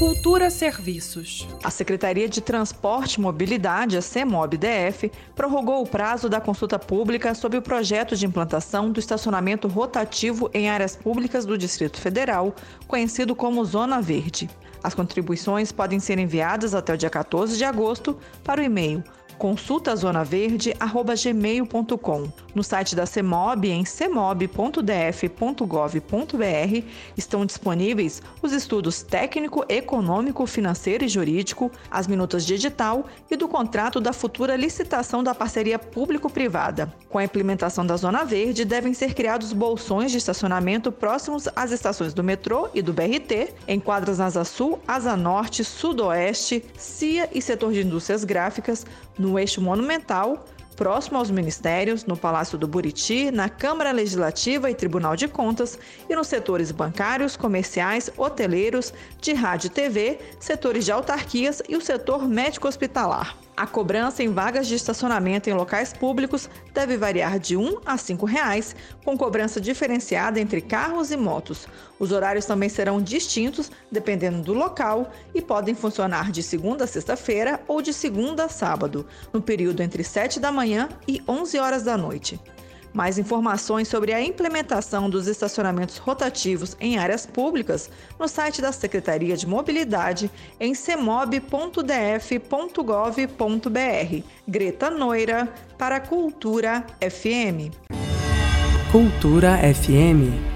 Cultura Serviços. A Secretaria de Transporte e Mobilidade, a CEMOB-DF, prorrogou o prazo da consulta pública sobre o projeto de implantação do estacionamento rotativo em áreas públicas do Distrito Federal, conhecido como Zona Verde. As contribuições podem ser enviadas até o dia 14 de agosto para o e-mail consultazonaverde@gmail.com. No site da CEMOB em cemob.df.gov.br estão disponíveis os estudos técnico, econômico, financeiro e jurídico, as minutas de edital e do contrato da futura licitação da parceria público-privada. Com a implementação da Zona Verde, devem ser criados bolsões de estacionamento próximos às estações do metrô e do BRT, em quadras Asa Sul, Asa Norte, Sudoeste, CIA e setor de indústrias gráficas, no eixo monumental, próximo aos ministérios, no Palácio do Buriti, na Câmara Legislativa e Tribunal de Contas e nos setores bancários, comerciais, hoteleiros, de rádio e TV, setores de autarquias e o setor médico-hospitalar. A cobrança em vagas de estacionamento em locais públicos deve variar de R$ 1 a 5 reais, com cobrança diferenciada entre carros e motos. Os horários também serão distintos dependendo do local e podem funcionar de segunda a sexta-feira ou de segunda a sábado, no período entre 7 da manhã e 11 horas da noite. Mais informações sobre a implementação dos estacionamentos rotativos em áreas públicas no site da Secretaria de Mobilidade em cemob.df.gov.br. Greta Noira para Cultura FM. Cultura FM